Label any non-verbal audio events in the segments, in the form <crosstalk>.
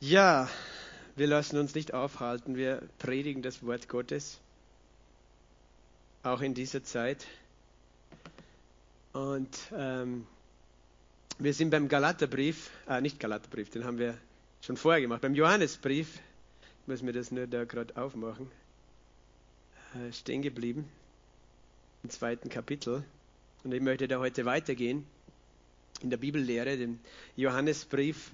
Ja, wir lassen uns nicht aufhalten. Wir predigen das Wort Gottes, auch in dieser Zeit. Und ähm, wir sind beim Galaterbrief, äh, nicht Galaterbrief, den haben wir schon vorher gemacht, beim Johannesbrief, ich muss mir das nur da gerade aufmachen, äh, stehen geblieben, im zweiten Kapitel. Und ich möchte da heute weitergehen in der Bibellehre, dem Johannesbrief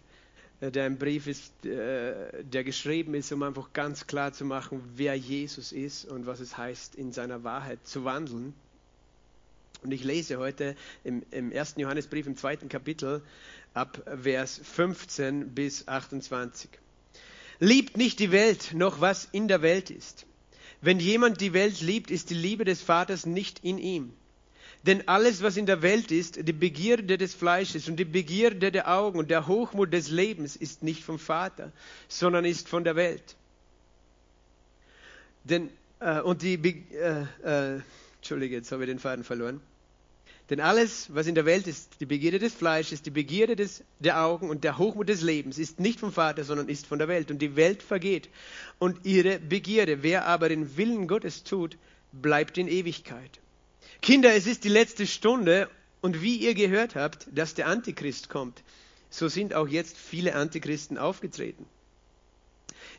der ein Brief ist, äh, der geschrieben ist, um einfach ganz klar zu machen, wer Jesus ist und was es heißt, in seiner Wahrheit zu wandeln. Und ich lese heute im, im ersten Johannesbrief im zweiten Kapitel ab Vers 15 bis 28. Liebt nicht die Welt, noch was in der Welt ist. Wenn jemand die Welt liebt, ist die Liebe des Vaters nicht in ihm. Denn alles, was in der Welt ist, die Begierde des Fleisches und die Begierde der Augen und der Hochmut des Lebens, ist nicht vom Vater, sondern ist von der Welt. Denn, äh, und die, Be äh, äh, Entschuldige, jetzt habe ich den Faden verloren. Denn alles, was in der Welt ist, die Begierde des Fleisches, die Begierde des, der Augen und der Hochmut des Lebens, ist nicht vom Vater, sondern ist von der Welt. Und die Welt vergeht und ihre Begierde. Wer aber den Willen Gottes tut, bleibt in Ewigkeit. Kinder, es ist die letzte Stunde und wie ihr gehört habt, dass der Antichrist kommt, so sind auch jetzt viele Antichristen aufgetreten.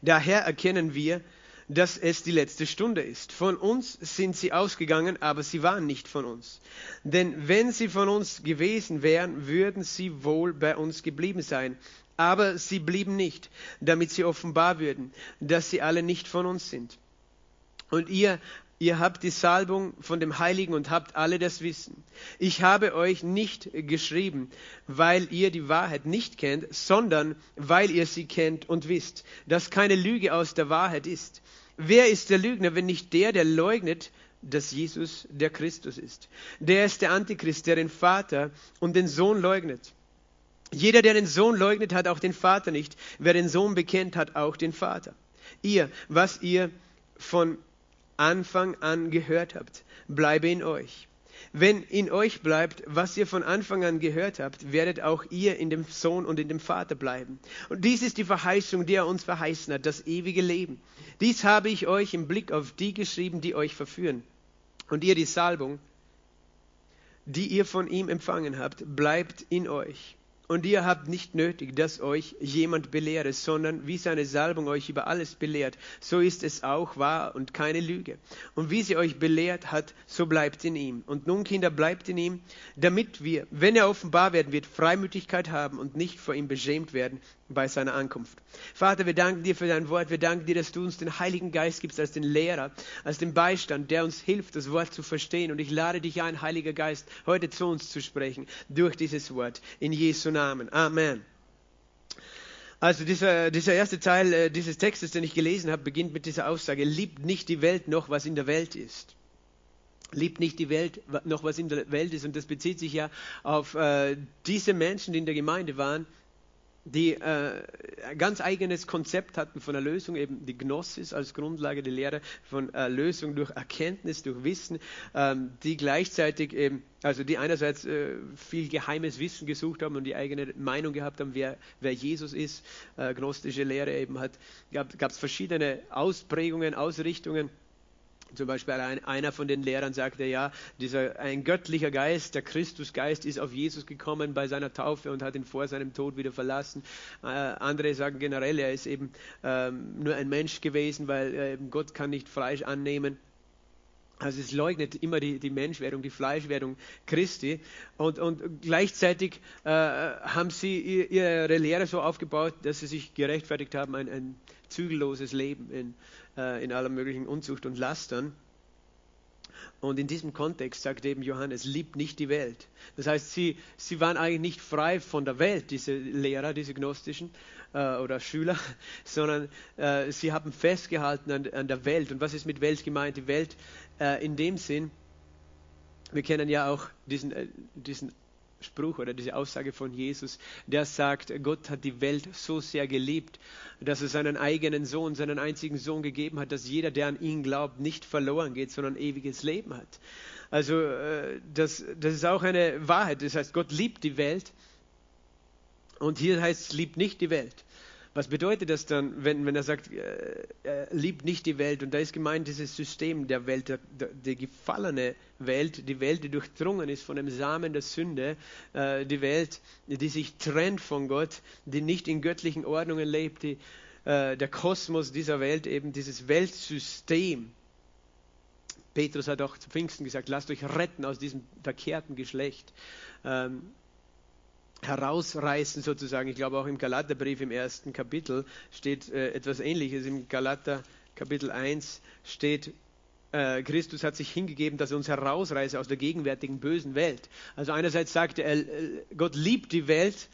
Daher erkennen wir, dass es die letzte Stunde ist. Von uns sind sie ausgegangen, aber sie waren nicht von uns. Denn wenn sie von uns gewesen wären, würden sie wohl bei uns geblieben sein. Aber sie blieben nicht, damit sie offenbar würden, dass sie alle nicht von uns sind. Und ihr Ihr habt die Salbung von dem Heiligen und habt alle das Wissen. Ich habe euch nicht geschrieben, weil ihr die Wahrheit nicht kennt, sondern weil ihr sie kennt und wisst, dass keine Lüge aus der Wahrheit ist. Wer ist der Lügner, wenn nicht der, der leugnet, dass Jesus der Christus ist? Der ist der Antichrist, der den Vater und den Sohn leugnet. Jeder, der den Sohn leugnet, hat auch den Vater nicht. Wer den Sohn bekennt, hat auch den Vater. Ihr, was ihr von Anfang an gehört habt, bleibe in euch. Wenn in euch bleibt, was ihr von Anfang an gehört habt, werdet auch ihr in dem Sohn und in dem Vater bleiben. Und dies ist die Verheißung, die er uns verheißen hat, das ewige Leben. Dies habe ich euch im Blick auf die geschrieben, die euch verführen. Und ihr die Salbung, die ihr von ihm empfangen habt, bleibt in euch. Und ihr habt nicht nötig, dass euch jemand belehre, sondern wie seine Salbung euch über alles belehrt, so ist es auch wahr und keine Lüge. Und wie sie euch belehrt hat, so bleibt in ihm. Und nun, Kinder, bleibt in ihm, damit wir, wenn er offenbar werden wird, Freimütigkeit haben und nicht vor ihm beschämt werden bei seiner Ankunft. Vater, wir danken dir für dein Wort. Wir danken dir, dass du uns den Heiligen Geist gibst als den Lehrer, als den Beistand, der uns hilft, das Wort zu verstehen. Und ich lade dich ein, Heiliger Geist, heute zu uns zu sprechen durch dieses Wort. In Jesu Namen. Amen. Also dieser, dieser erste Teil äh, dieses Textes, den ich gelesen habe, beginnt mit dieser Aussage, liebt nicht die Welt noch, was in der Welt ist. Liebt nicht die Welt noch, was in der Welt ist. Und das bezieht sich ja auf äh, diese Menschen, die in der Gemeinde waren, die äh, ein ganz eigenes Konzept hatten von Erlösung, eben die Gnosis als Grundlage, die Lehre von Erlösung durch Erkenntnis, durch Wissen, ähm, die gleichzeitig eben, also die einerseits äh, viel geheimes Wissen gesucht haben und die eigene Meinung gehabt haben, wer, wer Jesus ist, äh, gnostische Lehre eben hat, gab es verschiedene Ausprägungen, Ausrichtungen. Zum Beispiel einer von den Lehrern sagte, ja, dieser, ein göttlicher Geist, der Christusgeist ist auf Jesus gekommen bei seiner Taufe und hat ihn vor seinem Tod wieder verlassen. Äh, andere sagen generell, er ist eben ähm, nur ein Mensch gewesen, weil äh, Gott kann nicht Fleisch annehmen. Also es leugnet immer die, die Menschwerdung, die Fleischwerdung Christi. Und, und gleichzeitig äh, haben sie ihre Lehre so aufgebaut, dass sie sich gerechtfertigt haben, ein, ein zügelloses Leben in, äh, in aller möglichen Unzucht und Lastern. Und in diesem Kontext sagt eben Johannes, liebt nicht die Welt. Das heißt, sie, sie waren eigentlich nicht frei von der Welt, diese Lehrer, diese gnostischen äh, oder Schüler, <laughs> sondern äh, sie haben festgehalten an, an, der Welt. Und was ist mit Welt gemeint? Die Welt äh, in dem Sinn, wir kennen ja auch diesen, äh, diesen Spruch oder diese Aussage von Jesus, der sagt, Gott hat die Welt so sehr geliebt, dass er seinen eigenen Sohn, seinen einzigen Sohn gegeben hat, dass jeder, der an ihn glaubt, nicht verloren geht, sondern ewiges Leben hat. Also äh, das, das ist auch eine Wahrheit. Das heißt, Gott liebt die Welt und hier heißt es, liebt nicht die Welt. Was bedeutet das dann, wenn, wenn er sagt, äh, er liebt nicht die Welt? Und da ist gemeint dieses System der Welt, der, der, die gefallene Welt, die Welt, die durchdrungen ist von dem Samen der Sünde, äh, die Welt, die sich trennt von Gott, die nicht in göttlichen Ordnungen lebt, die, äh, der Kosmos dieser Welt, eben dieses Weltsystem. Petrus hat auch zu Pfingsten gesagt, lasst euch retten aus diesem verkehrten Geschlecht. Ähm, herausreißen sozusagen. Ich glaube auch im Galaterbrief im ersten Kapitel steht äh, etwas Ähnliches. Im Galater Kapitel 1 steht, äh, Christus hat sich hingegeben, dass er uns herausreiße aus der gegenwärtigen bösen Welt. Also einerseits sagt er, äh, Gott liebt die Welt,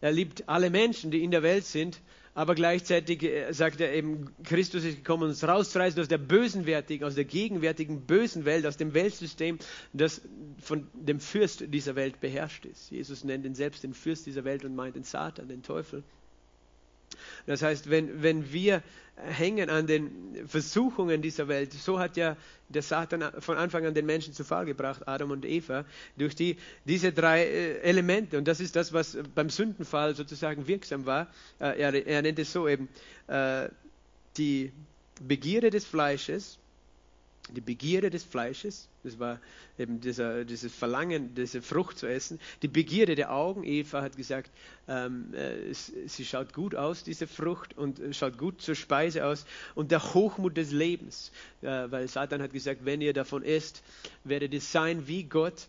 er liebt alle Menschen, die in der Welt sind, aber gleichzeitig äh, sagt er eben, Christus ist gekommen, uns rauszureißen aus der bösenwertigen, aus der gegenwärtigen bösen Welt, aus dem Weltsystem, das von dem Fürst dieser Welt beherrscht ist. Jesus nennt ihn selbst den Fürst dieser Welt und meint den Satan, den Teufel. Das heißt, wenn, wenn wir hängen an den Versuchungen dieser Welt, so hat ja der Satan von Anfang an den Menschen zu Fall gebracht, Adam und Eva, durch die, diese drei äh, Elemente. Und das ist das, was beim Sündenfall sozusagen wirksam war. Äh, er, er nennt es so eben äh, die Begierde des Fleisches, die Begierde des Fleisches, das war eben dieser, dieses Verlangen, diese Frucht zu essen. Die Begierde der Augen, Eva hat gesagt, ähm, äh, sie schaut gut aus, diese Frucht, und äh, schaut gut zur Speise aus. Und der Hochmut des Lebens, äh, weil Satan hat gesagt, wenn ihr davon esst, werdet ihr sein wie Gott.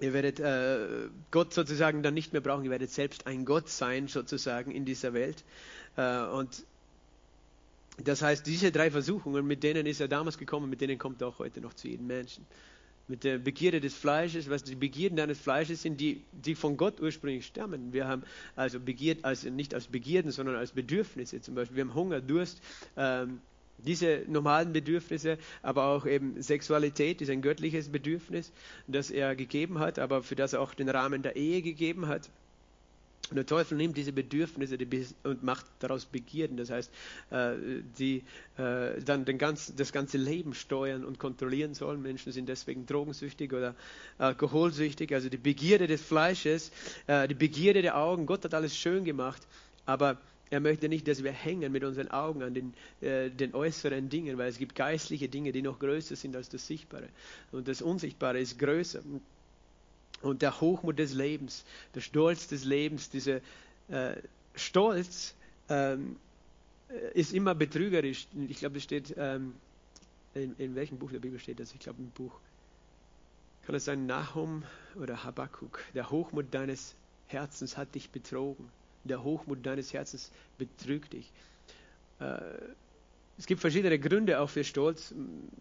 Ihr werdet äh, Gott sozusagen dann nicht mehr brauchen, ihr werdet selbst ein Gott sein, sozusagen, in dieser Welt. Äh, und das heißt, diese drei Versuchungen, mit denen ist er damals gekommen, mit denen kommt er auch heute noch zu jedem Menschen. Mit der Begierde des Fleisches, was die Begierden deines Fleisches sind, die, die von Gott ursprünglich stammen. Wir haben also Begierd, also nicht als Begierden, sondern als Bedürfnisse zum Beispiel. Wir haben Hunger, Durst, ähm, diese normalen Bedürfnisse, aber auch eben Sexualität ist ein göttliches Bedürfnis, das er gegeben hat, aber für das er auch den Rahmen der Ehe gegeben hat. Und der Teufel nimmt diese Bedürfnisse und macht daraus Begierden. Das heißt, äh, die äh, dann den ganz, das ganze Leben steuern und kontrollieren sollen. Menschen sind deswegen drogensüchtig oder alkoholsüchtig. Also die Begierde des Fleisches, äh, die Begierde der Augen. Gott hat alles schön gemacht, aber er möchte nicht, dass wir hängen mit unseren Augen an den, den äußeren Dingen, weil es gibt geistliche Dinge, die noch größer sind als das Sichtbare. Und das Unsichtbare ist größer. Und der Hochmut des Lebens, der Stolz des Lebens, dieser äh, Stolz ähm, äh, ist immer betrügerisch. Ich glaube, es steht, ähm, in, in, welchem Buch der Bibel steht das? Ich glaube, im Buch. Kann es sein, Nahum oder Habakkuk? Der Hochmut deines Herzens hat dich betrogen. Der Hochmut deines Herzens betrügt dich. Äh, es gibt verschiedene Gründe auch für Stolz.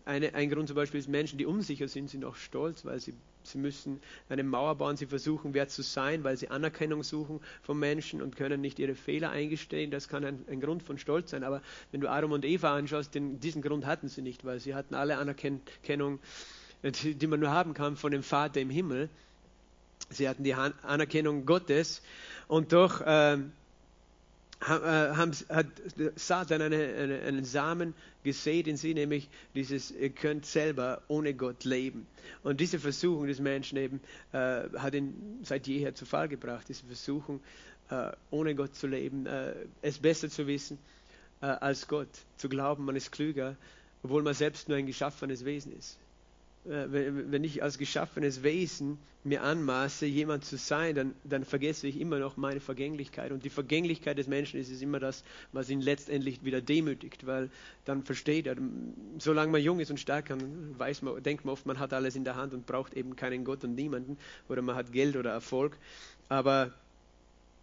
Eine, ein Grund zum Beispiel ist Menschen, die unsicher sind, sind auch stolz, weil sie, sie müssen eine Mauer bauen, sie versuchen, wer zu sein, weil sie Anerkennung suchen von Menschen und können nicht ihre Fehler eingestehen. Das kann ein, ein Grund von Stolz sein. Aber wenn du Adam und Eva anschaust, den, diesen Grund hatten sie nicht, weil sie hatten alle Anerkennung, die, die man nur haben kann von dem Vater im Himmel. Sie hatten die Anerkennung Gottes und doch... Ähm, äh, haben, hat Satan eine, eine, einen Samen gesät in sie, nämlich dieses, ihr könnt selber ohne Gott leben. Und diese Versuchung des Menschen eben äh, hat ihn seit jeher zu Fall gebracht, diese Versuchung, äh, ohne Gott zu leben, äh, es besser zu wissen äh, als Gott, zu glauben, man ist klüger, obwohl man selbst nur ein geschaffenes Wesen ist. Äh, wenn ich als geschaffenes Wesen mir anmaße, jemand zu sein, dann, dann vergesse ich immer noch meine Vergänglichkeit. Und die Vergänglichkeit des Menschen ist, ist immer das, was ihn letztendlich wieder demütigt, weil dann versteht er, solange man jung ist und stark kann, weiß man, denkt man oft, man hat alles in der Hand und braucht eben keinen Gott und niemanden, oder man hat Geld oder Erfolg. Aber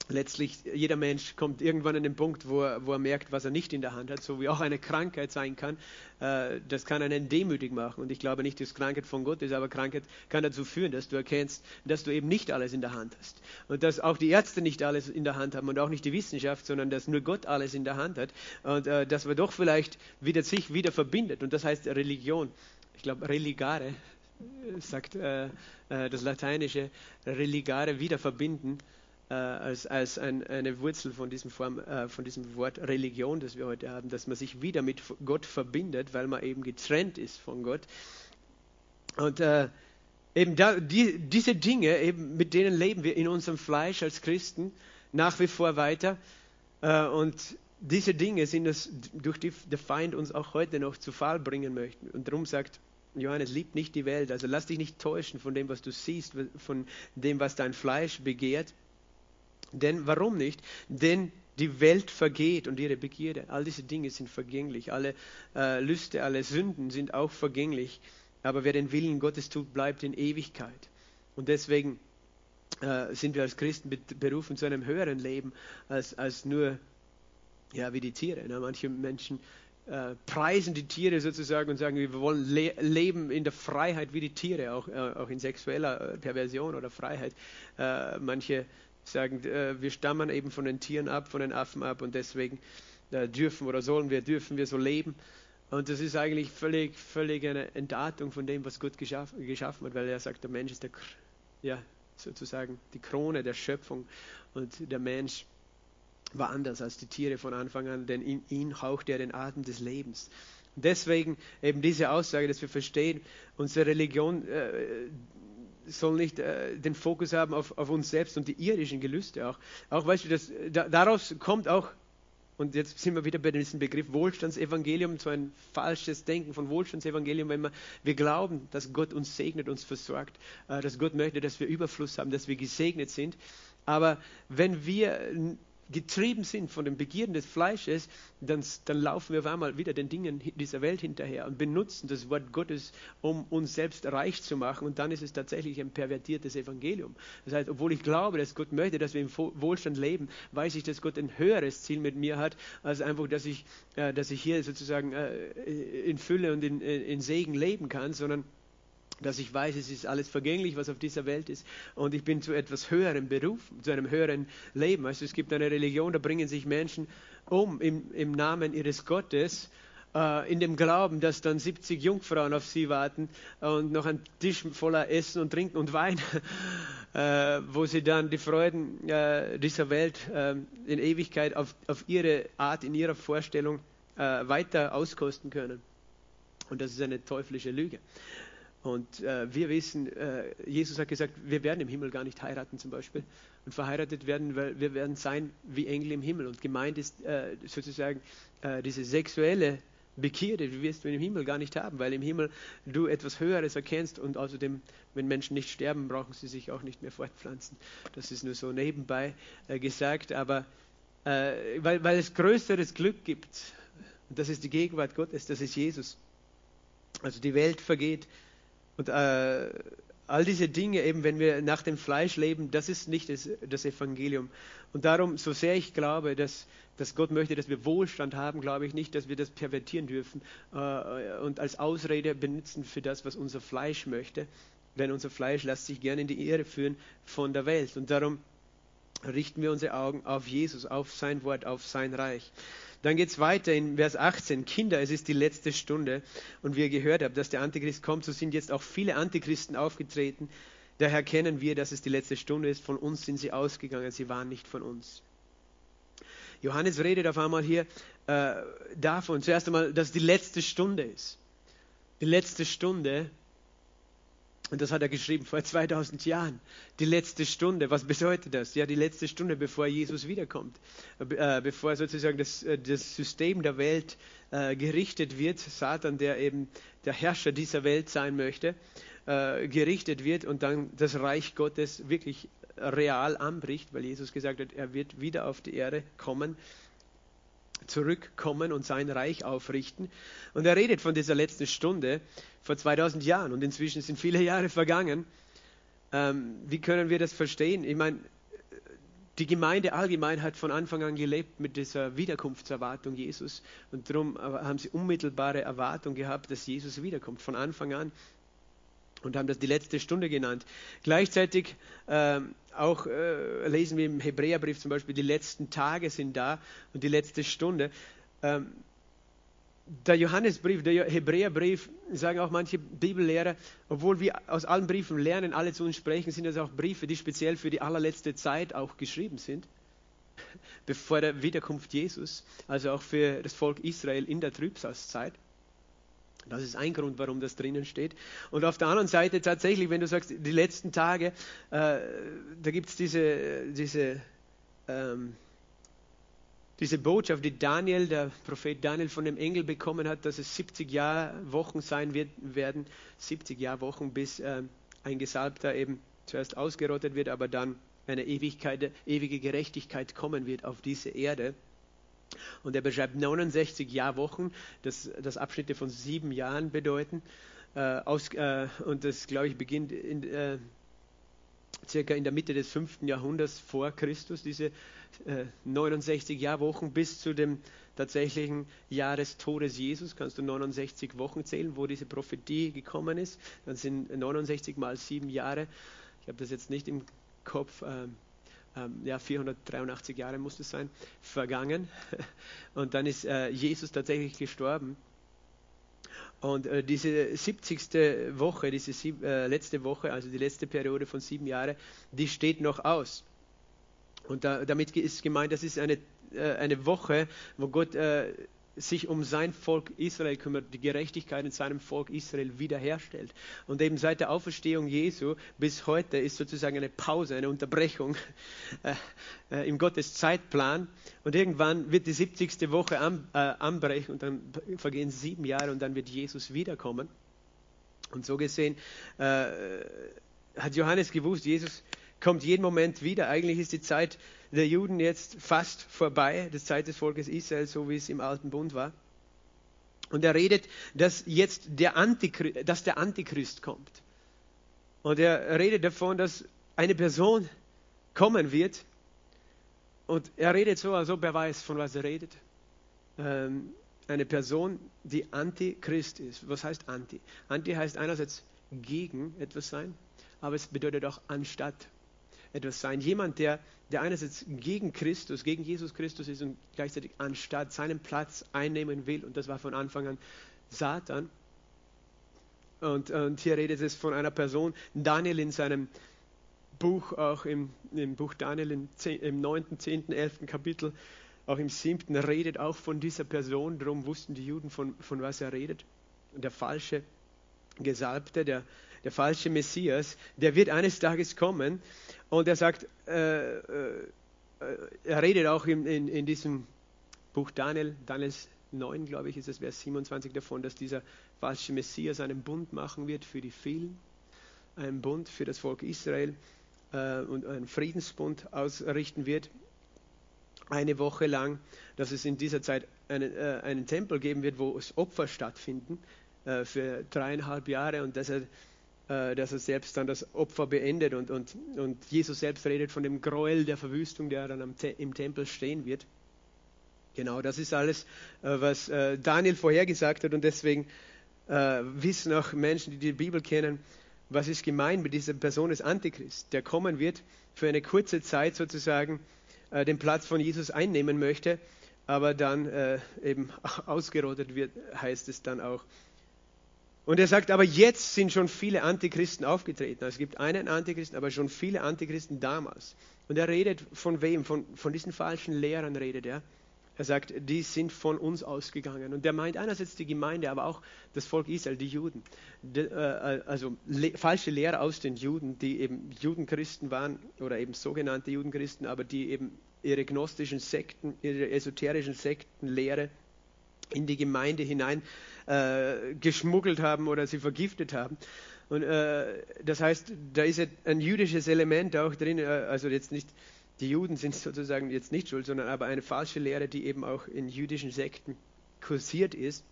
letztlich jeder Mensch kommt irgendwann an den Punkt, wo er, wo er merkt, was er nicht in der Hand hat, so wie auch eine Krankheit sein kann. Äh, das kann einen demütig machen. Und ich glaube nicht, dass Krankheit von Gott ist, aber Krankheit kann dazu führen, dass du erkennst, dass du eben nicht alles in der Hand hast. Und dass auch die Ärzte nicht alles in der Hand haben und auch nicht die Wissenschaft, sondern dass nur Gott alles in der Hand hat. Und äh, dass man doch vielleicht wieder sich wieder verbindet. Und das heißt Religion. Ich glaube, religare, sagt äh, äh, das lateinische, religare, wieder verbinden äh, als, als ein, eine Wurzel von diesem, Form, äh, von diesem Wort Religion, das wir heute haben, dass man sich wieder mit Gott verbindet, weil man eben getrennt ist von Gott. Und äh, eben da, die, diese Dinge, eben mit denen leben wir in unserem Fleisch als Christen nach wie vor weiter. Äh, und diese Dinge sind es, durch die der Feind uns auch heute noch zu Fall bringen möchte. Und darum sagt Johannes, liebt nicht die Welt. Also lass dich nicht täuschen von dem, was du siehst, von dem, was dein Fleisch begehrt. Denn warum nicht? Denn die Welt vergeht und ihre Begierde. All diese Dinge sind vergänglich. Alle äh, Lüste, alle Sünden sind auch vergänglich. Aber wer den Willen Gottes tut, bleibt in Ewigkeit. Und deswegen äh, sind wir als Christen berufen zu einem höheren Leben als, als nur ja, wie die Tiere. Ne? Manche Menschen äh, preisen die Tiere sozusagen und sagen, wir wollen le leben in der Freiheit wie die Tiere, auch, äh, auch in sexueller äh, Perversion oder Freiheit. Äh, manche sagen, äh, wir stammen eben von den Tieren ab, von den Affen ab und deswegen dürfen oder sollen wir, dürfen wir so leben. Und das ist eigentlich völlig, völlig eine Entdatung von dem, was Gott geschaffen, geschaffen hat, weil er sagt, der Mensch ist der, ja, sozusagen die Krone der Schöpfung und der Mensch war anders als die Tiere von Anfang an, denn in ihn hauchte er den Atem des Lebens. Deswegen eben diese Aussage, dass wir verstehen, unsere Religion äh, soll nicht äh, den Fokus haben auf, auf, uns selbst und die irdischen Gelüste auch. Auch weißt du, das, da, daraus kommt auch, und jetzt sind wir wieder bei diesem Begriff Wohlstandsevangelium, so ein falsches Denken von Wohlstandsevangelium, wenn wir, wir glauben, dass Gott uns segnet, uns versorgt, äh, dass Gott möchte, dass wir Überfluss haben, dass wir gesegnet sind. Aber wenn wir getrieben sind von den Begierden des Fleisches, dann, dann laufen wir auf einmal wieder den Dingen dieser Welt hinterher und benutzen das Wort Gottes, um uns selbst reich zu machen. Und dann ist es tatsächlich ein pervertiertes Evangelium. Das heißt, obwohl ich glaube, dass Gott möchte, dass wir im Wohlstand leben, weiß ich, dass Gott ein höheres Ziel mit mir hat, als einfach, dass ich, äh, dass ich hier sozusagen äh, in Fülle und in, in Segen leben kann, sondern dass ich weiß, es ist alles vergänglich, was auf dieser Welt ist, und ich bin zu etwas höherem Beruf, zu einem höheren Leben. Also es gibt eine Religion, da bringen sich Menschen um im, im Namen ihres Gottes, äh, in dem Glauben, dass dann 70 Jungfrauen auf sie warten und noch ein Tisch voller Essen und Trinken und Wein, <laughs> äh, wo sie dann die Freuden äh, dieser Welt äh, in Ewigkeit auf, auf ihre Art, in ihrer Vorstellung äh, weiter auskosten können. Und das ist eine teuflische Lüge. Und äh, wir wissen, äh, Jesus hat gesagt, wir werden im Himmel gar nicht heiraten zum Beispiel und verheiratet werden, weil wir werden sein wie Engel im Himmel. Und gemeint ist äh, sozusagen äh, diese sexuelle Begierde, die wirst du im Himmel gar nicht haben, weil im Himmel du etwas Höheres erkennst und außerdem, wenn Menschen nicht sterben, brauchen sie sich auch nicht mehr fortpflanzen. Das ist nur so nebenbei äh, gesagt, aber äh, weil, weil es größeres Glück gibt. Und das ist die Gegenwart Gottes, das ist Jesus. Also die Welt vergeht, und äh, all diese Dinge, eben wenn wir nach dem Fleisch leben, das ist nicht das, das Evangelium. Und darum, so sehr ich glaube, dass, dass Gott möchte, dass wir Wohlstand haben, glaube ich nicht, dass wir das pervertieren dürfen äh, und als Ausrede benutzen für das, was unser Fleisch möchte. Denn unser Fleisch lässt sich gerne in die Ehre führen von der Welt. Und darum richten wir unsere Augen auf Jesus, auf sein Wort, auf sein Reich. Dann geht es weiter in Vers 18. Kinder, es ist die letzte Stunde. Und wie ihr gehört habt, dass der Antichrist kommt, so sind jetzt auch viele Antichristen aufgetreten. Daher kennen wir, dass es die letzte Stunde ist. Von uns sind sie ausgegangen, sie waren nicht von uns. Johannes redet auf einmal hier äh, davon, zuerst einmal, dass die letzte Stunde ist. Die letzte Stunde und das hat er geschrieben vor 2000 Jahren. Die letzte Stunde. Was bedeutet das? Ja, die letzte Stunde, bevor Jesus wiederkommt. Äh, bevor sozusagen das, äh, das System der Welt äh, gerichtet wird. Satan, der eben der Herrscher dieser Welt sein möchte, gerichtet wird und dann das Reich Gottes wirklich real anbricht, weil Jesus gesagt hat, er wird wieder auf die Erde kommen zurückkommen und sein Reich aufrichten. Und er redet von dieser letzten Stunde vor 2000 Jahren und inzwischen sind viele Jahre vergangen. Ähm, wie können wir das verstehen? Ich meine, die Gemeinde allgemein hat von Anfang an gelebt mit dieser Wiederkunftserwartung Jesus und darum haben sie unmittelbare Erwartung gehabt, dass Jesus wiederkommt von Anfang an und haben das die letzte Stunde genannt. Gleichzeitig ähm, auch äh, lesen wir im Hebräerbrief zum Beispiel, die letzten Tage sind da und die letzte Stunde. Ähm, der Johannesbrief, der Hebräerbrief, sagen auch manche Bibellehrer, obwohl wir aus allen Briefen lernen, alle zu uns sprechen, sind das auch Briefe, die speziell für die allerletzte Zeit auch geschrieben sind, bevor der Wiederkunft Jesus, also auch für das Volk Israel in der Trübsalzeit. Das ist ein Grund, warum das drinnen steht. Und auf der anderen Seite tatsächlich, wenn du sagst, die letzten Tage, äh, da gibt es diese, diese ähm, diese Botschaft, die Daniel, der Prophet Daniel von dem Engel bekommen hat, dass es 70 Jahrwochen sein wird, werden, 70 Jahrwochen, bis äh, ein Gesalbter eben zuerst ausgerottet wird, aber dann eine Ewigkeit, ewige Gerechtigkeit kommen wird auf diese Erde. Und er beschreibt 69 Jahrwochen, das, das Abschnitte von sieben Jahren bedeuten. Äh, aus, äh, und das, glaube ich, beginnt in, äh, circa in der Mitte des 5. Jahrhunderts vor Christus, diese 69 äh, Jahrwochen bis zu dem tatsächlichen Jahr des Todes Jesus. Kannst du 69 Wochen zählen, wo diese Prophetie gekommen ist? Dann sind 69 mal sieben Jahre. Ich habe das jetzt nicht im Kopf. Ähm, ja, 483 Jahre muss es sein, vergangen. <laughs> Und dann ist äh, Jesus tatsächlich gestorben. Und äh, diese 70. Woche, diese sieb, äh, letzte Woche, also die letzte Periode von sieben Jahren, die steht noch aus. Und da, damit ist gemeint, das ist eine, äh, eine Woche, wo Gott äh, sich um sein Volk Israel kümmert, die Gerechtigkeit in seinem Volk Israel wiederherstellt. Und eben seit der Auferstehung Jesu bis heute ist sozusagen eine Pause, eine Unterbrechung <laughs> äh, äh, im Gottes Zeitplan. Und irgendwann wird die 70. Woche an, äh, anbrechen und dann vergehen sieben Jahre und dann wird Jesus wiederkommen. Und so gesehen äh, hat Johannes gewusst, Jesus kommt jeden Moment wieder. Eigentlich ist die Zeit der Juden jetzt fast vorbei, die Zeit des Volkes Israel, so wie es im Alten Bund war. Und er redet, dass jetzt der Antichrist, dass der Antichrist kommt. Und er redet davon, dass eine Person kommen wird. Und er redet so, als ob er weiß, von was er redet. Ähm, eine Person, die Antichrist ist. Was heißt Anti? Anti heißt einerseits gegen etwas sein, aber es bedeutet auch anstatt etwas sein. Jemand, der, der einerseits gegen Christus, gegen Jesus Christus ist und gleichzeitig anstatt seinen Platz einnehmen will. Und das war von Anfang an Satan. Und, und hier redet es von einer Person, Daniel in seinem Buch, auch im, im Buch Daniel im, 10, im 9., 10., 11. Kapitel, auch im 7. redet auch von dieser Person. Darum wussten die Juden, von, von was er redet. Der falsche Gesalbte, der, der falsche Messias, der wird eines Tages kommen. Und er sagt, äh, äh, er redet auch in, in, in, diesem Buch Daniel, Daniels 9, glaube ich, ist es Vers 27 davon, dass dieser falsche Messias einen Bund machen wird für die vielen, einen Bund für das Volk Israel äh, und einen Friedensbund ausrichten wird, eine Woche lang, dass es in dieser Zeit einen, äh, einen Tempel geben wird, wo es Opfer stattfinden äh, für dreieinhalb Jahre und dass er dass er selbst dann das Opfer beendet und, und, und Jesus selbst redet von dem Gräuel der Verwüstung, der dann Te im Tempel stehen wird. Genau, das ist alles, äh, was äh, Daniel vorhergesagt hat und deswegen äh, wissen auch Menschen, die die Bibel kennen, was ist gemeint mit dieser Person des Antichrist, der kommen wird, für eine kurze Zeit sozusagen äh, den Platz von Jesus einnehmen möchte, aber dann äh, eben <laughs> ausgerottet wird, heißt es dann auch und er sagt, aber jetzt sind schon viele Antichristen aufgetreten. Es gibt einen Antichristen, aber schon viele Antichristen damals. Und er redet von wem? Von, von diesen falschen Lehrern redet er. Er sagt, die sind von uns ausgegangen. Und er meint einerseits die Gemeinde, aber auch das Volk Israel, die Juden. De, äh, also le falsche Lehrer aus den Juden, die eben Judenchristen waren oder eben sogenannte Judenchristen, aber die eben ihre gnostischen Sekten, ihre esoterischen Sektenlehre in die Gemeinde hinein äh, geschmuggelt haben oder sie vergiftet haben. Und äh, das heißt, da ist ein jüdisches Element auch drin, äh, also jetzt nicht, die Juden sind sozusagen jetzt nicht schuld, sondern aber eine falsche Lehre, die eben auch in jüdischen Sekten kursiert ist.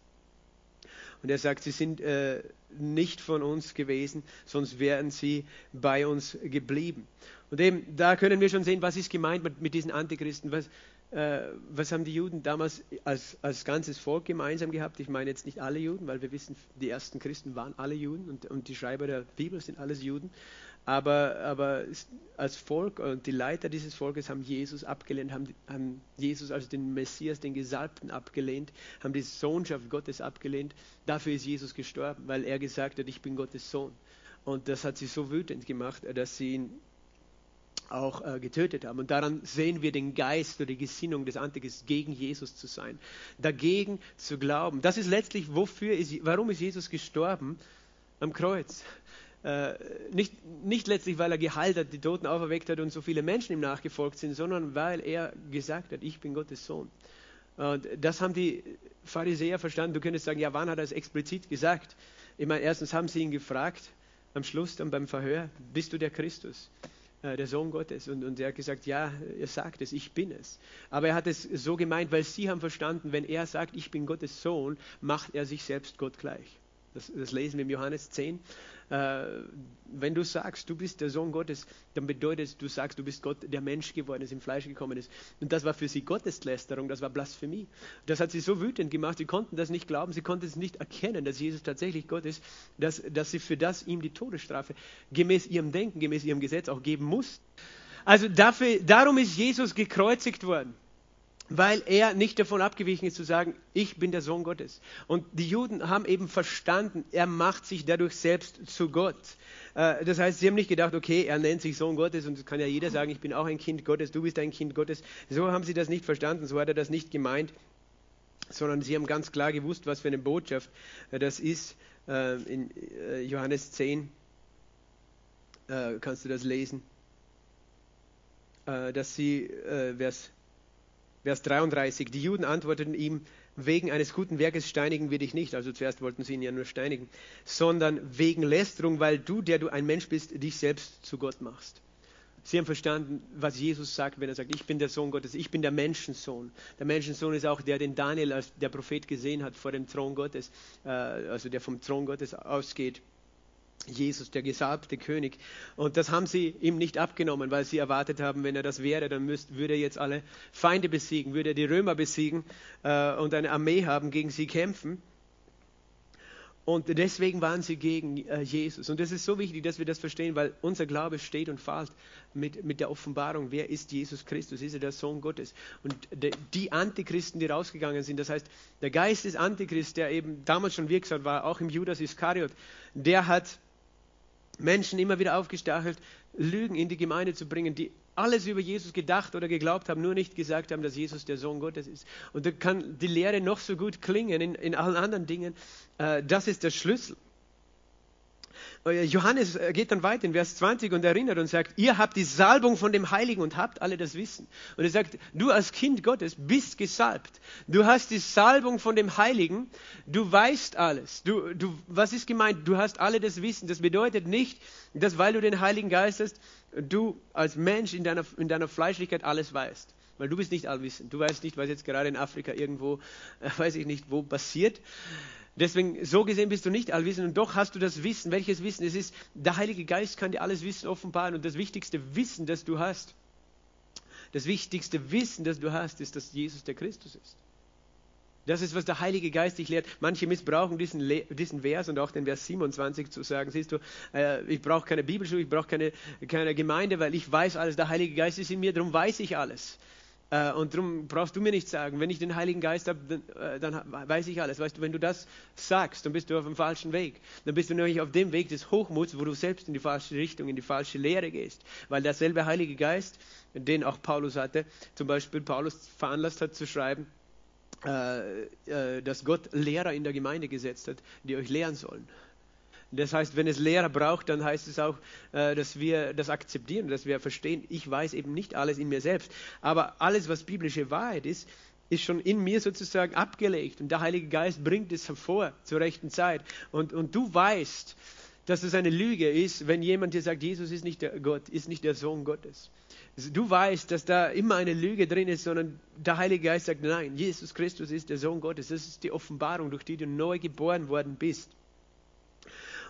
Und er sagt, sie sind äh, nicht von uns gewesen, sonst wären sie bei uns geblieben. Und eben, da können wir schon sehen, was ist gemeint mit, mit diesen Antichristen, was, äh, was haben die Juden damals als, als ganzes Volk gemeinsam gehabt? Ich meine jetzt nicht alle Juden, weil wir wissen, die ersten Christen waren alle Juden und, und die Schreiber der Bibel sind alles Juden. Aber, aber als Volk und die Leiter dieses Volkes haben Jesus abgelehnt, haben, haben Jesus als den Messias, den Gesalbten abgelehnt, haben die Sohnschaft Gottes abgelehnt. Dafür ist Jesus gestorben, weil er gesagt hat, ich bin Gottes Sohn. Und das hat sie so wütend gemacht, dass sie ihn auch äh, getötet haben. Und daran sehen wir den Geist oder die Gesinnung des Antichristen, gegen Jesus zu sein, dagegen zu glauben. Das ist letztlich, wofür ist, warum ist Jesus gestorben am Kreuz? äh, nicht, nicht letztlich, weil er geheilt hat, die Toten auferweckt hat und so viele Menschen ihm nachgefolgt sind, sondern weil er gesagt hat, ich bin Gottes Sohn. Und das haben die Pharisäer verstanden. Du könntest sagen, ja, wann hat er es explizit gesagt? Ich meine, erstens haben sie ihn gefragt, am Schluss dann beim Verhör, bist du der Christus? Äh, der Sohn Gottes. Und, und er hat gesagt, ja, er sagt es, ich bin es. Aber er hat es so gemeint, weil sie haben verstanden, wenn er sagt, ich bin Gottes Sohn, macht er sich selbst Gott gleich. Das, das lesen wir im Johannes 10. Äh, wenn du sagst, du bist der Sohn Gottes, dann bedeutet es, du sagst, du bist Gott, der Mensch geworden ist, im Fleisch gekommen ist. Und das war für sie Gotteslästerung, das war Blasphemie. Das hat sie so wütend gemacht, sie konnten das nicht glauben, sie konnten es nicht erkennen, dass Jesus tatsächlich Gott ist, dass, dass sie für das ihm die Todesstrafe gemäß ihrem Denken, gemäß ihrem Gesetz auch geben mussten. Also dafür, darum ist Jesus gekreuzigt worden weil er nicht davon abgewichen ist zu sagen, ich bin der Sohn Gottes. Und die Juden haben eben verstanden, er macht sich dadurch selbst zu Gott. Äh, das heißt, sie haben nicht gedacht, okay, er nennt sich Sohn Gottes und kann ja jeder sagen, ich bin auch ein Kind Gottes, du bist ein Kind Gottes. So haben sie das nicht verstanden, so hat er das nicht gemeint, sondern sie haben ganz klar gewusst, was für eine Botschaft äh, das ist. Äh, in Johannes 10 kannst du das lesen, dass sie, Vers Vers 33. Die Juden antworteten ihm, wegen eines guten Werkes steinigen wir dich nicht. Also zuerst wollten sie ihn ja nur steinigen, sondern wegen Lästerung, weil du, der du ein Mensch bist, dich selbst zu Gott machst. Sie haben verstanden, was Jesus sagt, wenn er sagt, ich bin der Sohn Gottes, ich bin der Menschensohn. Der Menschensohn ist auch der, den Daniel als der Prophet gesehen hat vor dem Thron Gottes, äh, also der vom Thron Gottes ausgeht. Jesus, der gesalbte König. Und das haben sie ihm nicht abgenommen, weil sie erwartet haben, wenn er das wäre, dann müsst, würde er jetzt alle Feinde besiegen, würde er die Römer besiegen äh, und eine Armee haben, gegen sie kämpfen. Und deswegen waren sie gegen äh, Jesus. Und das ist so wichtig, dass wir das verstehen, weil unser Glaube steht und fällt mit, mit der Offenbarung, wer ist Jesus Christus? Ist er der Sohn Gottes? Und de, die Antichristen, die rausgegangen sind, das heißt, der Geist des Antichrist, der eben damals schon wirksam war, auch im Judas Iskariot, der hat Menschen immer wieder aufgestachelt, Lügen in die Gemeinde zu bringen, die alles über Jesus gedacht oder geglaubt haben, nur nicht gesagt haben, dass Jesus der Sohn Gottes ist. Und da kann die Lehre noch so gut klingen in, in allen anderen Dingen. Äh, das ist der Schlüssel. Äh, Johannes äh, geht dann weiter in Vers 20 und erinnert und sagt, ihr habt die Salbung von dem Heiligen und habt alle das Wissen. Und er sagt, du als Kind Gottes bist gesalbt. Du hast die Salbung von dem Heiligen, du weißt alles. Du, du, was ist gemeint? Du hast alle das Wissen. Das bedeutet nicht, dass weil du den Heiligen Geist hast, du als Mensch in deiner, in deiner Fleischlichkeit alles weißt. Weil du bist nicht allwissend. Du weißt nicht, was jetzt gerade in Afrika irgendwo, äh, weiß ich nicht, wo passiert. Deswegen, so gesehen bist du nicht allwissend und doch hast du das Wissen. Welches Wissen? Es ist, der Heilige Geist kann dir alles Wissen offenbaren und das wichtigste Wissen, das du hast, das wichtigste Wissen, das du hast, ist, dass Jesus der Christus ist. Das ist, was der Heilige Geist dich lehrt. Manche missbrauchen diesen, diesen Vers und auch den Vers 27 zu sagen, siehst du, äh, ich brauche keine Bibelschule, ich brauche keine, keine Gemeinde, weil ich weiß alles, der Heilige Geist ist in mir, darum weiß ich alles. Äh, und darum brauchst du mir nicht sagen, wenn ich den Heiligen Geist habe, dann, äh, dann, weiß ich alles. Weißt du, wenn du das sagst, dann bist du auf dem falschen Weg. Dann bist du nämlich auf dem Weg des Hochmuts, wo du selbst in die falsche Richtung, in die falsche Lehre gehst. Weil derselbe Heilige Geist, den auch Paulus hatte, zum Beispiel Paulus veranlasst hat zu schreiben, äh, dass Gott Lehrer in der Gemeinde gesetzt hat, die euch lehren sollen. Das heißt, wenn es Lehrer braucht, dann heißt es auch, äh, dass wir das akzeptieren, dass wir verstehen, ich weiß eben nicht alles in mir selbst. Aber alles, was biblische Wahrheit ist, ist schon in mir sozusagen abgelegt. Und der Heilige Geist bringt es hervor zur rechten Zeit. Und, und du weißt, dass es eine Lüge ist, wenn jemand dir sagt, Jesus ist nicht der Gott, ist nicht der Sohn Gottes. Du weißt, dass da immer eine Lüge drin ist, sondern der Heilige Geist sagt, nein, Jesus Christus ist der Sohn Gottes. Das ist die Offenbarung, durch die du neu geboren worden bist.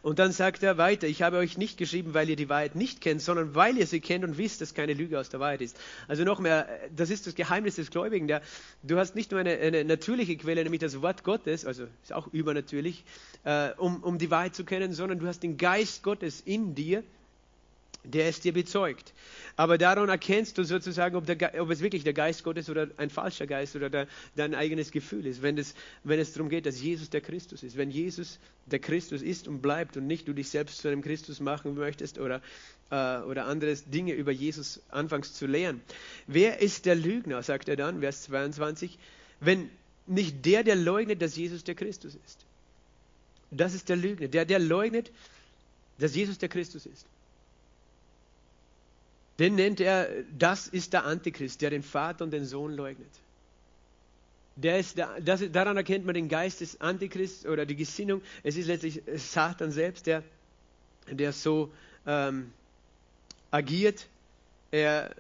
Und dann sagt er weiter, ich habe euch nicht geschrieben, weil ihr die Wahrheit nicht kennt, sondern weil ihr sie kennt und wisst, dass keine Lüge aus der Wahrheit ist. Also noch mehr, das ist das Geheimnis des Gläubigen. Der, du hast nicht nur eine, eine, natürliche Quelle, nämlich das Wort Gottes, also ist auch übernatürlich, äh, um, um die Wahrheit zu kennen, sondern du hast den Geist Gottes in dir, der es dir bezeugt. Aber daran erkennst du sozusagen, ob, der, ob, es wirklich der Geist Gottes oder ein falscher Geist oder der, dein eigenes Gefühl ist, wenn es, wenn es darum geht, dass Jesus der Christus ist. Wenn Jesus der Christus ist und bleibt und nicht du dich selbst zu einem Christus machen möchtest oder, äh, oder andere Dinge über Jesus anfängst zu lehren. Wer ist der Lügner, sagt er dann, Vers 22, wenn nicht der, der leugnet, dass Jesus der Christus ist. Das ist der Lügner, der, der leugnet, dass Jesus der Christus ist, den nennt er, das ist der Antichrist, der den Vater und den Sohn leugnet. Der ist der, das, daran erkennt man den Geist des Antichrists oder die Gesinnung. Es ist letztlich Satan selbst, der, der so ähm, agiert. Er,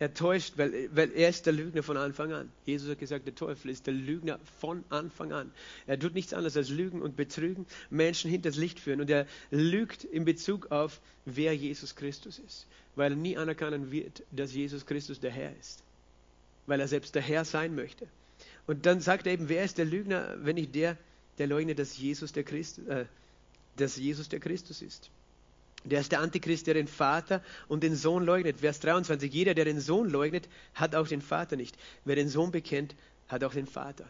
er täuscht, weil, weil er ist der Lügner von Anfang an. Jesus hat gesagt, der Teufel ist der Lügner von Anfang an. Er tut nichts anderes als lügen und betrügen, Menschen hinters Licht führen. Und er lügt in Bezug auf, wer Jesus Christus ist. Weil er nie anerkennen wird, dass Jesus Christus der Herr ist. Weil er selbst der Herr sein möchte. Und dann sagt er eben, wer ist der Lügner, wenn nicht der, der leugnet, dass Jesus der, Christ, äh, dass Jesus der Christus ist. Der ist der Antichrist, der den Vater und den Sohn leugnet. Vers 23. Jeder, der den Sohn leugnet, hat auch den Vater nicht. Wer den Sohn bekennt, hat auch den Vater.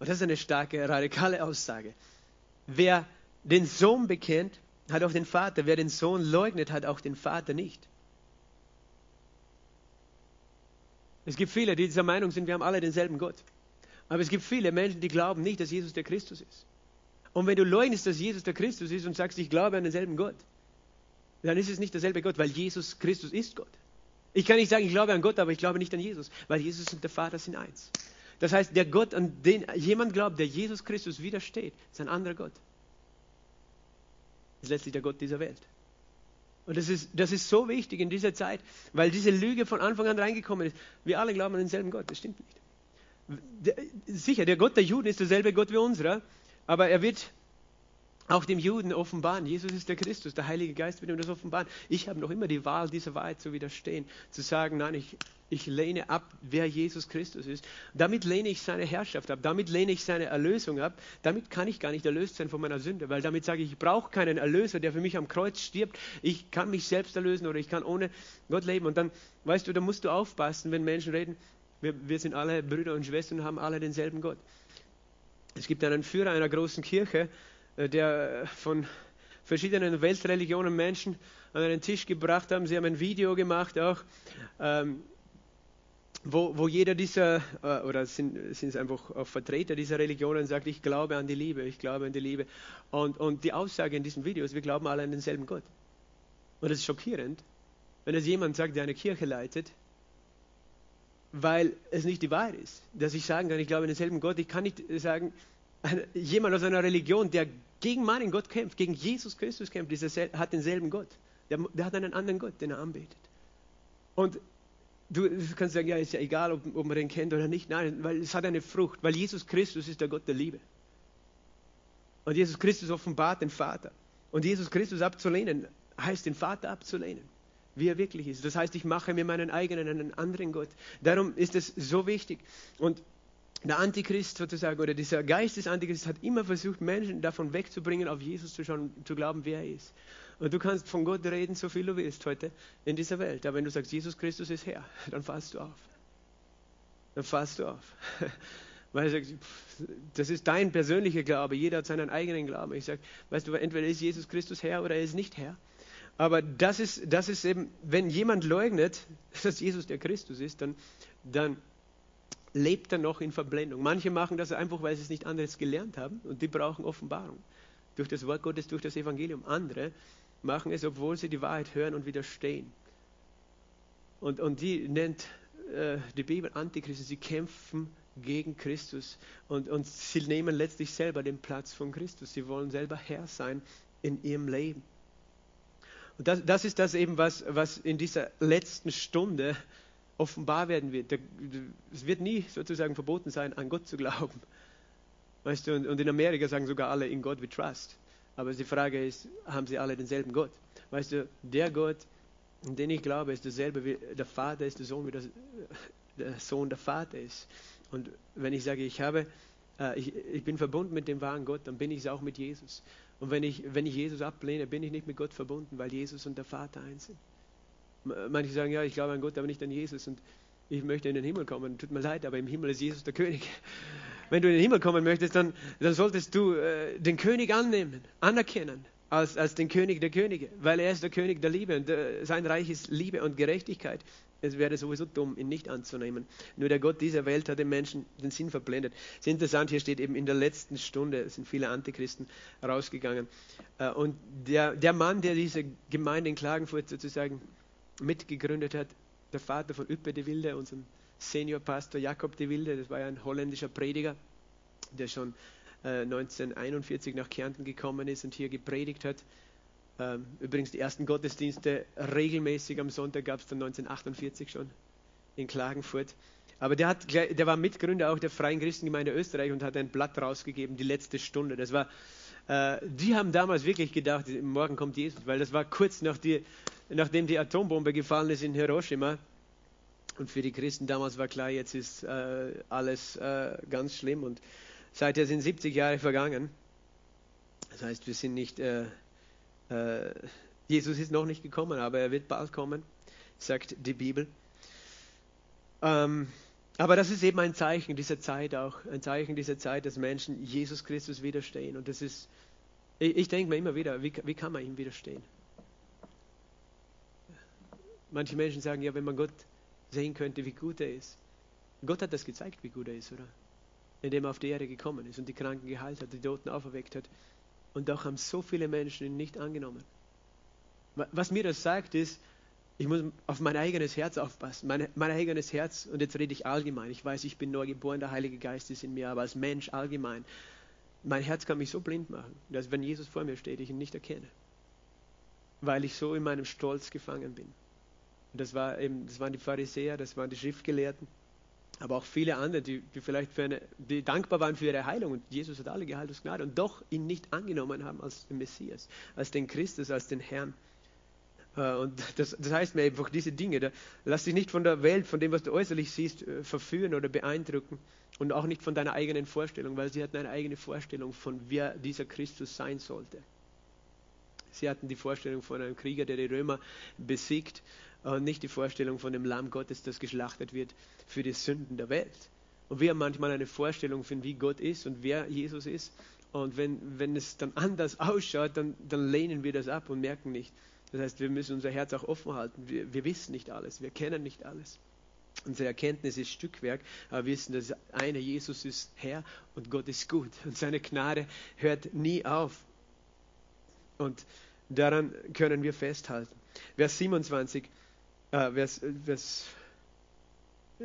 Und das ist eine starke, radikale Aussage. Wer den Sohn bekennt, hat auch den Vater. Wer den Sohn leugnet, hat auch den Vater nicht. Es gibt viele, die dieser Meinung sind, wir haben alle denselben Gott. Aber es gibt viele Menschen, die glauben nicht, dass Jesus der Christus ist. Und wenn du leugnest, dass Jesus der Christus ist und sagst, ich glaube an denselben Gott, dann ist es nicht derselbe Gott, weil Jesus Christus ist Gott. Ich kann nicht sagen, ich glaube an Gott, aber ich glaube nicht an Jesus, weil Jesus und der Vater sind eins. Das heißt, der Gott, an den jemand glaubt, der Jesus Christus widersteht, ist ein anderer Gott. Ist letztlich der Gott dieser Welt. Und das ist, das ist so wichtig in dieser Zeit, weil diese Lüge von Anfang an reingekommen ist. Wir alle glauben an denselben Gott, das stimmt nicht. Der, sicher, der Gott der Juden ist derselbe Gott wie unserer, aber er wird auch dem Juden offenbaren. Jesus ist der Christus, der Heilige Geist wird ihm das offenbaren. Ich habe noch immer die Wahl, dieser Wahrheit zu widerstehen, zu sagen, nein, ich, ich lehne ab, wer Jesus Christus ist. Damit lehne ich seine Herrschaft ab, damit lehne ich seine Erlösung ab. Damit kann ich gar nicht erlöst sein von meiner Sünde, weil damit sage ich, ich brauche keinen Erlöser, der für mich am Kreuz stirbt. Ich kann mich selbst erlösen oder ich kann ohne Gott leben. Und dann, weißt du, da musst du aufpassen, wenn Menschen reden, wir, wir sind alle Brüder und Schwestern und haben alle denselben Gott. Es gibt einen Führer einer großen Kirche, äh, der von verschiedenen Weltreligionen Menschen an einen Tisch gebracht haben. Sie haben ein Video gemacht auch, ähm, wo, wo jeder dieser, äh, oder sind, sind es einfach auch Vertreter dieser Religionen, sagt, ich glaube an die Liebe, ich glaube an die Liebe. Und, und die Aussage in diesem Video ist, wir glauben alle an denselben Gott. Und das ist schockierend, wenn es jemand sagt, der eine Kirche leitet, weil es nicht die Wahrheit ist. Dass ich sagen kann, ich glaube an denselben Gott. Ich kann nicht sagen, <laughs> jemand aus einer Religion, der gegen meinen Gott kämpft, gegen Jesus Christus kämpft, hat denselben Gott. Der, der, hat einen anderen Gott, den er anbetet. Und du, du kannst sagen, ja, ist ja egal, ob, ob man den kennt oder nicht. Nein, weil es hat eine Frucht, weil Jesus Christus ist der Gott der Liebe. Und Jesus Christus offenbart den Vater. Und Jesus Christus abzulehnen, heißt den Vater abzulehnen wie er wirklich ist. Das heißt, ich mache mir meinen eigenen, einen anderen Gott. Darum ist es so wichtig. Und der Antichrist sozusagen, oder dieser Geist des Antichrists hat immer versucht, Menschen davon wegzubringen, auf Jesus zu schauen, zu glauben, wer er ist. Und du kannst von Gott reden, so viel du willst heute in dieser Welt. Aber wenn du sagst, Jesus Christus ist Herr, <laughs> dann fasst du auf. Dann fasst du auf. <laughs> Weil er sagt, das ist dein persönlicher Glaube. Jeder hat seinen eigenen Glauben. Ich sage, weißt du, entweder ist Jesus Christus Herr oder er ist nicht Herr. Aber das ist, das ist eben, wenn jemand leugnet, <laughs> dass Jesus der Christus ist, dann, dann lebt er noch in Verblendung. Manche machen das einfach, weil sie es nicht anderes gelernt haben und die brauchen Offenbarung. Durch das Wort Gottes, durch das Evangelium. Andere machen es, obwohl sie die Wahrheit hören und widerstehen. Und, und die nennt äh, die Bibel Antichristen. Sie kämpfen gegen Christus und, und sie nehmen letztlich selber den Platz von Christus. Sie wollen selber Herr sein in ihrem Leben. Und das, das ist das eben, was, was in dieser letzten Stunde offenbar werden wird. Es wird nie sozusagen verboten sein, an Gott zu glauben. Weißt du, und, in Amerika sagen sogar alle, in Gott we trust. Aber die Frage ist, haben sie alle denselben Gott? Weißt du, der Gott, in den ich glaube, ist derselbe wie der Vater ist der Sohn, wie das, der Sohn der Vater ist. Und wenn ich sage, ich habe, äh, ich, ich bin verbunden mit dem wahren Gott, dann bin ich es auch mit Jesus. Und wenn ich, wenn ich Jesus ablehne, bin ich nicht mit Gott verbunden, weil Jesus und der Vater eins sind. Manche sagen, ja, ich glaube an Gott, aber nicht an Jesus und ich möchte in den Himmel kommen. Tut mir leid, aber im Himmel ist Jesus der König. <laughs> Wenn du in den Himmel kommen möchtest, dann, dann solltest du äh, den König annehmen, anerkennen als, als den König der Könige, weil er ist der König der Liebe und äh, sein Reich ist Liebe und Gerechtigkeit es wäre sowieso dumm, ihn nicht anzunehmen. Nur der Gott dieser Welt hat den Menschen den Sinn verblendet. Es ist interessant, hier steht eben in der letzten Stunde sind viele Antichristen rausgegangen. Äh, und der, der Mann, der diese Gemeinde in Klagenfurt sozusagen mitgegründet hat, der Vater von Üppe de Wilde, unserem Seniorpastor Jakob de Wilde, das war ja ein holländischer Prediger, der schon 1941 äh, nach Kärnten gekommen ist und hier gepredigt hat. Ähm, übrigens, die ersten Gottesdienste regelmäßig am Sonntag gab es dann 1948 schon in Klagenfurt. Aber der, hat, der war Mitgründer auch der Freien Christengemeinde Österreich und hat ein Blatt rausgegeben, die letzte Stunde. Das war, äh, die haben damals wirklich gedacht, morgen kommt Jesus, weil das war kurz nach die, nachdem die Atombombe gefallen ist in Hiroshima. Und für die Christen damals war klar, jetzt ist äh, alles äh, ganz schlimm. Und seither sind 70 Jahre vergangen. Das heißt, wir sind nicht äh, Jesus ist noch nicht gekommen, aber er wird bald kommen, sagt die Bibel. Ähm, aber das ist eben ein Zeichen dieser Zeit auch, ein Zeichen dieser Zeit, dass Menschen Jesus Christus widerstehen. Und das ist, ich, ich denke mir immer wieder, wie, wie kann man ihm widerstehen? Manche Menschen sagen, ja, wenn man Gott sehen könnte, wie gut er ist. Gott hat das gezeigt, wie gut er ist, oder? Indem er auf die Erde gekommen ist und die Kranken geheilt hat, die Toten auferweckt hat. Und doch haben so viele Menschen ihn nicht angenommen. Was mir das sagt, ist, ich muss auf mein eigenes Herz aufpassen. Mein, mein eigenes Herz, und jetzt rede ich allgemein. Ich weiß, ich bin neu geboren, der Heilige Geist ist in mir, aber als Mensch allgemein. Mein Herz kann mich so blind machen, dass wenn Jesus vor mir steht, ich ihn nicht erkenne. Weil ich so in meinem Stolz gefangen bin. Und das, war eben, das waren die Pharisäer, das waren die Schriftgelehrten aber auch viele andere, die, die vielleicht eine, die dankbar waren für ihre Heilung und Jesus hat alle geheilt aus Gnade und doch ihn nicht angenommen haben als den Messias, als den Christus, als den Herrn. Äh, und das, das heißt mir einfach diese Dinge, da, lass dich nicht von der Welt, von dem, was du äußerlich siehst, äh, verführen oder beeindrucken und auch nicht von deiner eigenen Vorstellung, weil sie hatten eine eigene Vorstellung von wer dieser Christus sein sollte. Sie hatten die Vorstellung von einem Krieger, der die Römer besiegt und nicht die Vorstellung von dem Lamm Gottes, das geschlachtet wird für die Sünden der Welt. Und wir haben manchmal eine Vorstellung von wie Gott ist und wer Jesus ist. Und wenn, wenn es dann anders <laughs> ausschaut, dann, dann lehnen wir das ab und merken nicht. Das heißt, wir müssen unser Herz auch offen halten. Wir, wir wissen nicht alles, wir kennen nicht alles. Unsere Erkenntnis ist Stückwerk, aber wir wissen, dass eine Jesus ist Herr und Gott ist gut. Und seine Gnade hört nie auf. Und daran können wir festhalten. Vers 27 äh, Vers, Vers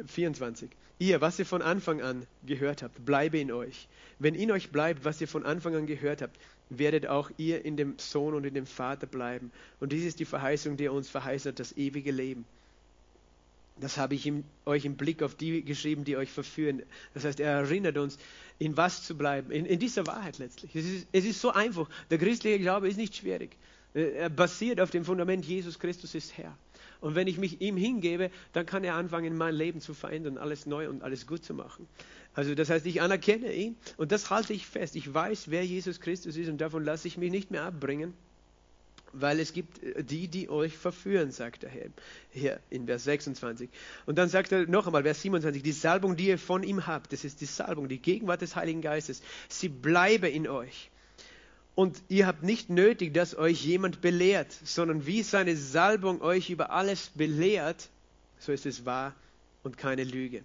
24. Ihr, was ihr von Anfang an gehört habt, bleibe in euch. Wenn in euch bleibt, was ihr von Anfang an gehört habt, werdet auch ihr in dem Sohn und in dem Vater bleiben. Und dies ist die Verheißung, die er uns verheißt hat, das ewige Leben. Das habe ich im, euch im Blick auf die geschrieben, die euch verführen. Das heißt, er erinnert uns, in was zu bleiben, in, in dieser Wahrheit letztlich. Es ist, es ist so einfach. Der christliche Glaube ist nicht schwierig. Er basiert auf dem Fundament, Jesus Christus ist Herr. Und wenn ich mich ihm hingebe, dann kann er anfangen, mein Leben zu verändern, alles neu und alles gut zu machen. Also das heißt, ich anerkenne ihn und das halte ich fest. Ich weiß, wer Jesus Christus ist und davon lasse ich mich nicht mehr abbringen, weil es gibt äh, die, die euch verführen, sagt er hier in Vers 26. Und dann sagt er noch einmal, Vers 27, die Salbung, die ihr von ihm habt, das ist die Salbung, die Gegenwart des Heiligen Geistes, sie bleibe in euch und ihr habt nicht nötig, dass euch jemand belehrt, sondern wie seine Salbung euch über alles belehrt, so ist es wahr und keine Lüge.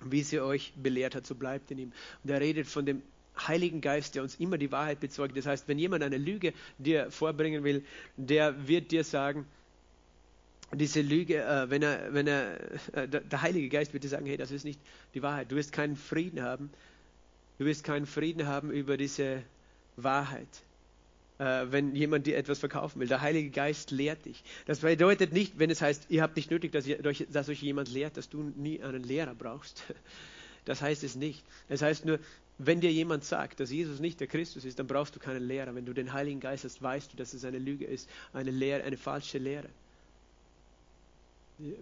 Und wie sie euch belehrt hat, so bleibt in ihm. Und er redet von dem Heiligen Geist, der uns immer die Wahrheit bezeugt. Das heißt, wenn jemand eine Lüge dir vorbringen will, der wird dir sagen, diese Lüge, äh, wenn er, wenn er, äh, der Heilige Geist wird dir sagen, hey, das ist nicht die Wahrheit. Du wirst keinen Frieden haben. Du wirst keinen Frieden haben über diese Wahrheit, äh, wenn jemand dir etwas verkaufen will. Der Heilige Geist lehrt dich. Das bedeutet nicht, wenn es heißt, ihr habt nicht nötig, dass, ihr, dass euch jemand lehrt, dass du nie einen Lehrer brauchst. <laughs> Das heißt es nicht. Es heißt nur, wenn dir jemand sagt, dass Jesus nicht der Christus ist, dann brauchst du keinen Lehrer. Wenn du den Heiligen Geist hast, weißt du, dass es eine Lüge ist, eine Lehre, eine falsche Lehre.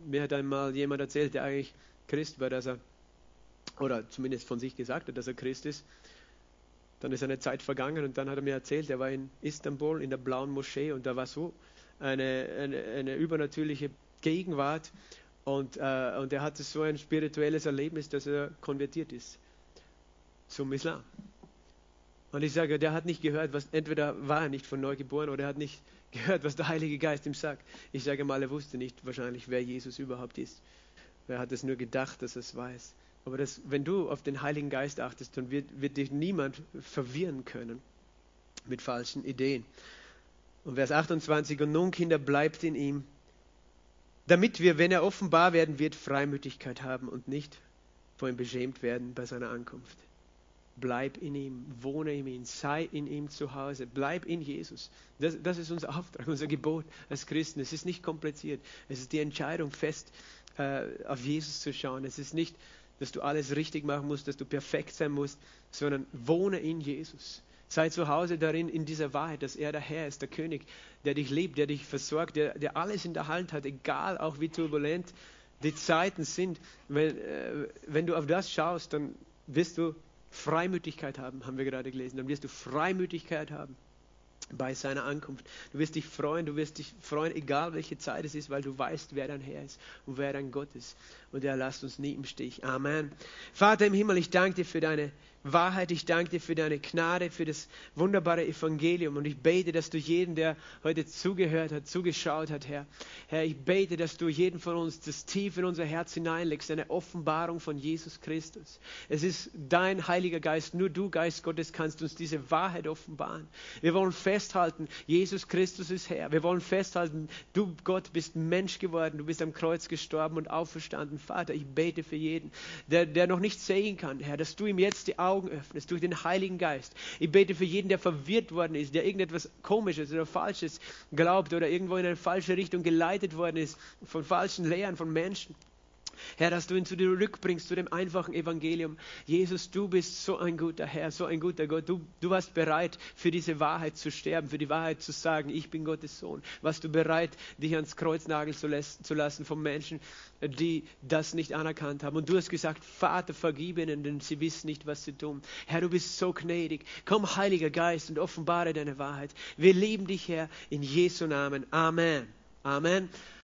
Mir hat einmal jemand erzählt, der eigentlich Christ war, dass er, oder zumindest von sich gesagt hat, dass er Christ ist. Dann ist eine Zeit vergangen und dann hat er mir erzählt, er war in Istanbul in der blauen Moschee und da war so eine, eine, eine übernatürliche Gegenwart und, äh, und er hatte so ein spirituelles Erlebnis, dass er konvertiert ist zum Islam. Und ich sage, der hat nicht gehört, was entweder war er nicht von neu geboren oder er hat nicht <laughs> gehört, was der Heilige Geist ihm sagt. Ich sage mal, er wusste nicht wahrscheinlich, wer Jesus überhaupt ist. Er hat es nur gedacht, dass er es weiß. Aber das, wenn du auf den Heiligen Geist achtest, dann wird, wird dich niemand verwirren können mit falschen Ideen. Und Vers 28, und nun Kinder, bleibt in ihm, damit wir, wenn er offenbar werden wird, Freimütigkeit haben und nicht vor ihm beschämt werden bei seiner Ankunft. Bleib in ihm, wohne in ihm, sei in ihm zu Hause, bleib in Jesus. Das, das ist unser Auftrag, <laughs> unser Gebot als Christen. Es ist nicht kompliziert. Es ist die Entscheidung, fest äh, auf Jesus zu schauen. Es ist nicht, dass du alles richtig machen musst, dass du perfekt sein musst, sondern wohne in Jesus. Sei zu Hause darin, in dieser Wahrheit, dass er der Herr ist, der König, der dich liebt, der dich versorgt, der, der alles in der Hand hat, egal auch wie turbulent die Zeiten sind. Wenn, äh, wenn du auf das schaust, dann wirst du Freimütigkeit haben, haben wir gerade gelesen. Dann wirst du Freimütigkeit haben bei seiner Ankunft. Du wirst dich freuen, du wirst dich freuen, egal welche Zeit es ist, weil du weißt, wer dein Herr ist und wer dein Gott ist. Und er lasst uns nie im Stich. Amen. Vater im Himmel, ich danke dir für deine Wahrheit. Ich danke dir für deine Gnade, für das wunderbare Evangelium. Und ich bete, dass du jeden, der heute zugehört hat, zugeschaut hat, Herr. Herr, ich bete, dass du jeden von uns das tief in unser Herz hineinlegst, eine Offenbarung von Jesus Christus. Es ist dein Heiliger Geist, nur du, Geist Gottes, kannst uns diese Wahrheit offenbaren. Wir wollen festhalten, Jesus Christus ist Herr. Wir wollen festhalten, du, Gott, bist Mensch geworden. Du bist am Kreuz gestorben und auferstanden. Vater, ich bete für jeden, der, der noch nicht sehen kann, Herr, dass du ihm jetzt die Augen Augen öffnest durch den Heiligen Geist. Ich bete für jeden, der verwirrt worden ist, der irgendetwas Komisches oder Falsches glaubt oder irgendwo in eine falsche Richtung geleitet worden ist von falschen Lehren, von Menschen. Herr, dass du ihn zu dir rückbringst, zu dem einfachen Evangelium. Jesus, du bist so ein guter Herr, so ein guter Gott. Du, du warst bereit, für diese Wahrheit zu sterben, für die Wahrheit zu sagen, ich bin Gottes Sohn. Warst du bereit, dich ans Kreuz nageln zu, zu lassen von Menschen, die das nicht anerkannt haben. Und du hast gesagt, Vater, vergib ihnen, denn sie wissen nicht, was sie tun. Herr, du bist so gnädig. Komm, Heiliger Geist, und offenbare deine Wahrheit. Wir lieben dich, Herr, in Jesu Namen. Amen. Amen.